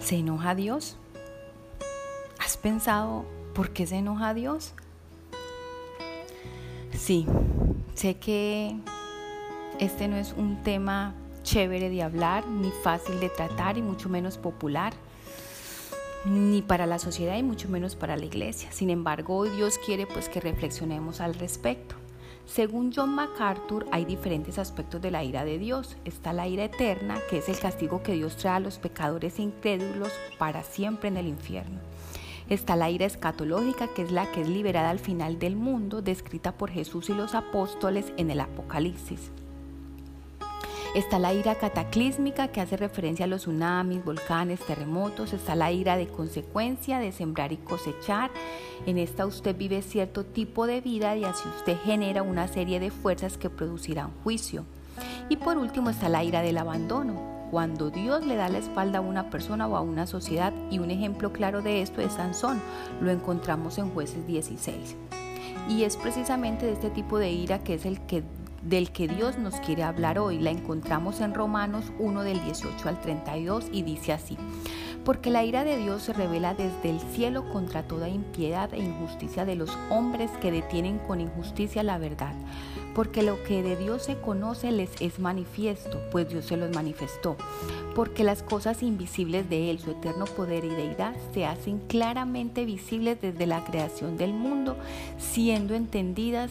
¿Se enoja Dios? ¿Has pensado por qué se enoja Dios? Sí, sé que este no es un tema chévere de hablar, ni fácil de tratar y mucho menos popular, ni para la sociedad y mucho menos para la iglesia. Sin embargo, Dios quiere pues que reflexionemos al respecto. Según John MacArthur, hay diferentes aspectos de la ira de Dios. Está la ira eterna, que es el castigo que Dios trae a los pecadores incrédulos para siempre en el infierno. Está la ira escatológica, que es la que es liberada al final del mundo, descrita por Jesús y los apóstoles en el Apocalipsis. Está la ira cataclísmica que hace referencia a los tsunamis, volcanes, terremotos. Está la ira de consecuencia de sembrar y cosechar. En esta usted vive cierto tipo de vida y así usted genera una serie de fuerzas que producirán juicio. Y por último está la ira del abandono, cuando Dios le da la espalda a una persona o a una sociedad y un ejemplo claro de esto es Sansón, lo encontramos en jueces 16. Y es precisamente de este tipo de ira que es el que del que Dios nos quiere hablar hoy. La encontramos en Romanos 1 del 18 al 32 y dice así. Porque la ira de Dios se revela desde el cielo contra toda impiedad e injusticia de los hombres que detienen con injusticia la verdad. Porque lo que de Dios se conoce les es manifiesto, pues Dios se los manifestó. Porque las cosas invisibles de Él, su eterno poder y deidad, se hacen claramente visibles desde la creación del mundo, siendo entendidas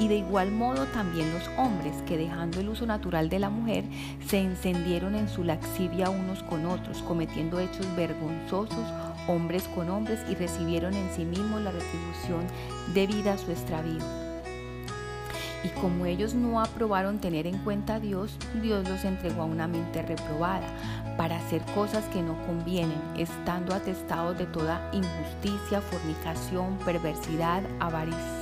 y de igual modo también los hombres que dejando el uso natural de la mujer se encendieron en su laxivia unos con otros, cometiendo hechos vergonzosos hombres con hombres y recibieron en sí mismos la retribución debida a su extravío. Y como ellos no aprobaron tener en cuenta a Dios, Dios los entregó a una mente reprobada para hacer cosas que no convienen, estando atestados de toda injusticia, fornicación, perversidad, avaricia,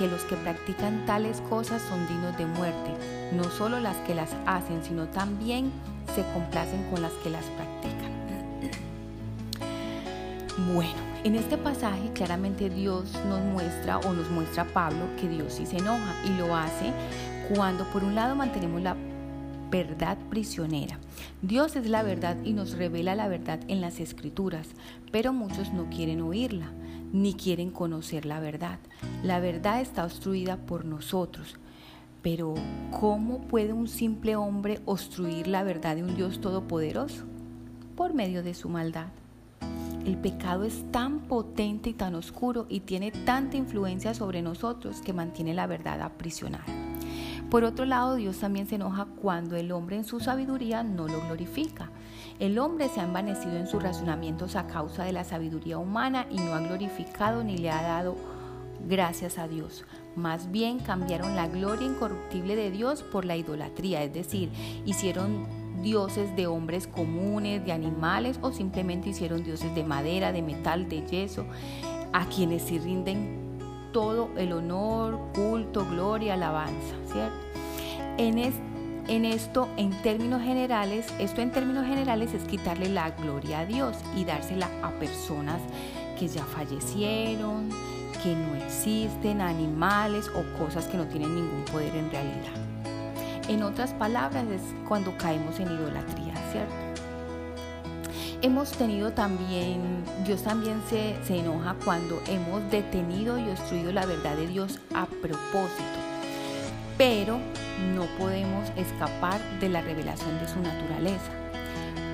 que los que practican tales cosas son dignos de muerte, no solo las que las hacen, sino también se complacen con las que las practican. Bueno, en este pasaje claramente Dios nos muestra o nos muestra a Pablo que Dios sí se enoja y lo hace cuando por un lado mantenemos la verdad prisionera. Dios es la verdad y nos revela la verdad en las escrituras, pero muchos no quieren oírla ni quieren conocer la verdad. La verdad está obstruida por nosotros. Pero ¿cómo puede un simple hombre obstruir la verdad de un Dios todopoderoso? Por medio de su maldad. El pecado es tan potente y tan oscuro y tiene tanta influencia sobre nosotros que mantiene la verdad aprisionada. Por otro lado, Dios también se enoja cuando el hombre en su sabiduría no lo glorifica. El hombre se ha envanecido en sus razonamientos a causa de la sabiduría humana y no ha glorificado ni le ha dado gracias a Dios. Más bien cambiaron la gloria incorruptible de Dios por la idolatría, es decir, hicieron dioses de hombres comunes, de animales o simplemente hicieron dioses de madera, de metal, de yeso, a quienes se rinden todo el honor, culto, gloria, alabanza, ¿cierto? En este en esto, en términos generales, esto en términos generales es quitarle la gloria a Dios y dársela a personas que ya fallecieron, que no existen, animales o cosas que no tienen ningún poder en realidad. En otras palabras, es cuando caemos en idolatría, ¿cierto? Hemos tenido también, Dios también se, se enoja cuando hemos detenido y obstruido la verdad de Dios a propósito, pero no podemos escapar de la revelación de su naturaleza.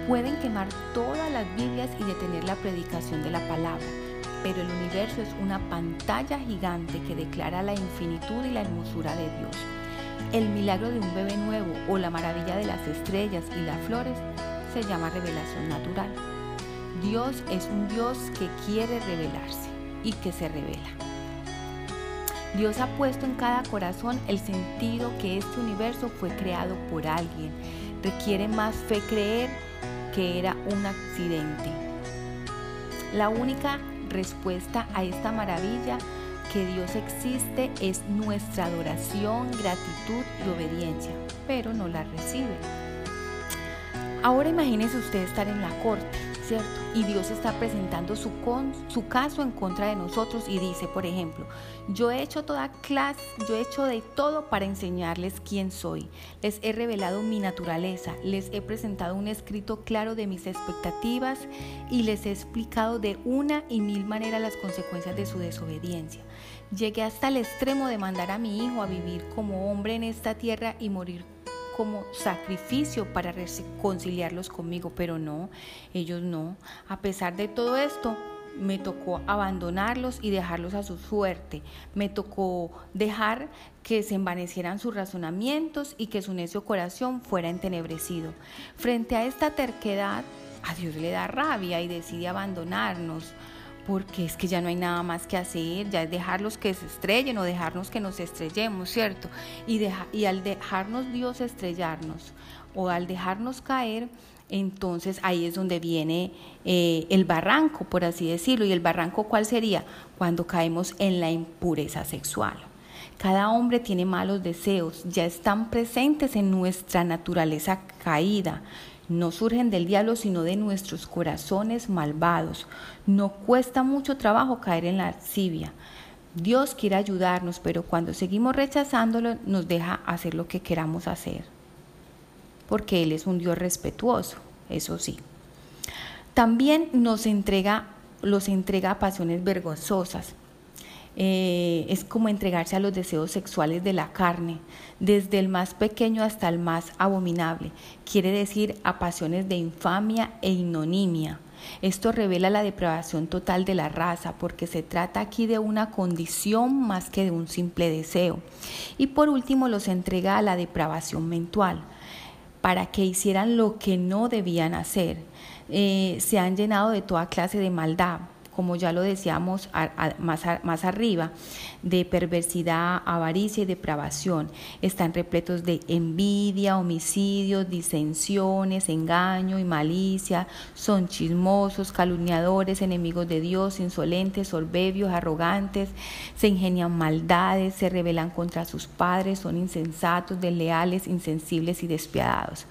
Pueden quemar todas las Biblias y detener la predicación de la palabra, pero el universo es una pantalla gigante que declara la infinitud y la hermosura de Dios. El milagro de un bebé nuevo o la maravilla de las estrellas y las flores se llama revelación natural. Dios es un Dios que quiere revelarse y que se revela. Dios ha puesto en cada corazón el sentido que este universo fue creado por alguien. Requiere más fe creer que era un accidente. La única respuesta a esta maravilla que Dios existe es nuestra adoración, gratitud y obediencia, pero no la recibe. Ahora imagínese usted estar en la corte y Dios está presentando su, su caso en contra de nosotros y dice, por ejemplo, yo he hecho toda clase, yo he hecho de todo para enseñarles quién soy. Les he revelado mi naturaleza, les he presentado un escrito claro de mis expectativas y les he explicado de una y mil maneras las consecuencias de su desobediencia. Llegué hasta el extremo de mandar a mi hijo a vivir como hombre en esta tierra y morir como sacrificio para reconciliarlos conmigo, pero no, ellos no. A pesar de todo esto, me tocó abandonarlos y dejarlos a su suerte. Me tocó dejar que se envanecieran sus razonamientos y que su necio corazón fuera entenebrecido. Frente a esta terquedad, a Dios le da rabia y decide abandonarnos porque es que ya no hay nada más que hacer, ya es dejarlos que se estrellen o dejarnos que nos estrellemos, ¿cierto? Y, al dejarnos Dios estrellarnos o al dejarnos caer, entonces ahí es donde viene eh, el barranco, por así decirlo. ¿Y el barranco cuál sería? Cuando caemos en la impureza sexual. Cada hombre tiene malos deseos, ya están presentes en nuestra naturaleza caída no surgen del diablo, sino de nuestros corazones malvados. No cuesta mucho trabajo caer en la lascivia. Dios quiere ayudarnos, pero cuando seguimos rechazándolo, nos deja hacer lo que queramos hacer. Porque Él es un Dios respetuoso, eso sí. También nos entrega, los entrega a pasiones vergonzosas. Eh, es como entregarse a los deseos sexuales de la carne, desde el más pequeño hasta el más abominable, quiere decir a pasiones de infamia e ignominia. Esto revela la depravación total de la raza, porque se trata aquí de una condición más que de un simple deseo. Y por último los entrega a la depravación mental, para que hicieran lo que no debían hacer. Eh, se han llenado de toda clase de maldad, como ya lo decíamos más, más arriba, de perversidad, avaricia y depravación. Están repletos de envidia, homicidios, disensiones, engaño y malicia. Son chismosos, calumniadores, enemigos de Dios, insolentes, sorbebios, arrogantes, se ingenian maldades, se rebelan contra sus padres, son insensatos, desleales, insensibles y despiadados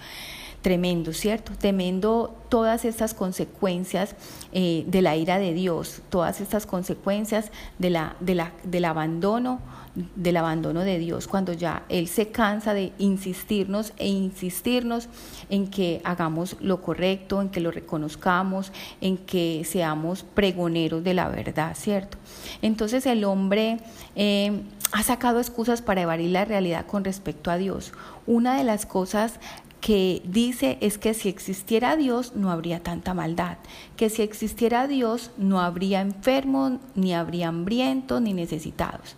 tremendo, ¿cierto? Tremendo todas estas consecuencias eh, de la ira de Dios, todas estas consecuencias de la, de la, del abandono del abandono de Dios, cuando ya Él se cansa de insistirnos e insistirnos en que hagamos lo correcto, en que lo reconozcamos, en que seamos pregoneros de la verdad, ¿cierto? Entonces el hombre eh, ha sacado excusas para evadir la realidad con respecto a Dios. Una de las cosas que dice es que si existiera Dios no habría tanta maldad, que si existiera Dios no habría enfermos, ni habría hambrientos, ni necesitados.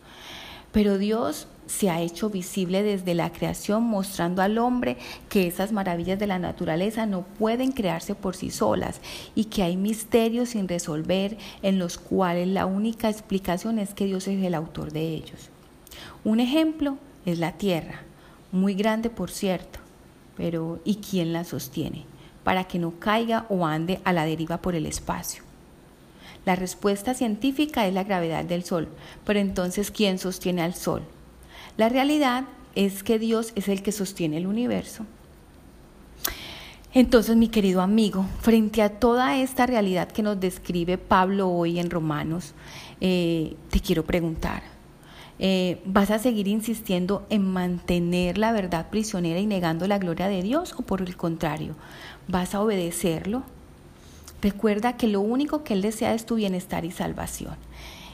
Pero Dios se ha hecho visible desde la creación, mostrando al hombre que esas maravillas de la naturaleza no pueden crearse por sí solas y que hay misterios sin resolver en los cuales la única explicación es que Dios es el autor de ellos. Un ejemplo es la tierra, muy grande por cierto, pero ¿y quién la sostiene? Para que no caiga o ande a la deriva por el espacio. La respuesta científica es la gravedad del Sol, pero entonces ¿quién sostiene al Sol? La realidad es que Dios es el que sostiene el universo. Entonces, mi querido amigo, frente a toda esta realidad que nos describe Pablo hoy en Romanos, eh, te quiero preguntar, Eh, ¿Vas a seguir insistiendo en mantener la verdad prisionera y negando la gloria de Dios o por el contrario, vas a obedecerlo? Recuerda que lo único que Él desea es tu bienestar y salvación.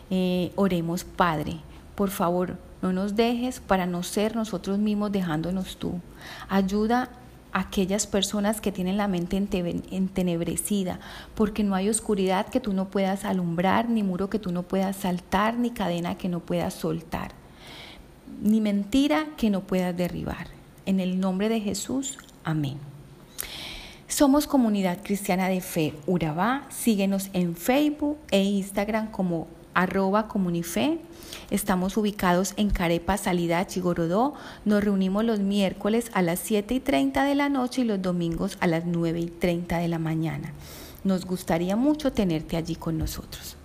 Eh, oremos, Padre, por favor, no nos dejes para no ser nosotros mismos dejándonos tú. Ayuda aquellas personas que tienen la mente entenebrecida, porque no hay oscuridad que tú no puedas alumbrar, ni muro que tú no puedas saltar, ni cadena que no puedas soltar, ni mentira que no puedas derribar. En el nombre de Jesús, amén. Somos Comunidad Cristiana de Fe Urabá. Síguenos en Facebook e Instagram como arroba comunife. Estamos ubicados en Carepa, Salida Chigorodó. Nos reunimos los miércoles a las 7 y 30 de la noche y los domingos a las 9 y 30 de la mañana. Nos gustaría mucho tenerte allí con nosotros.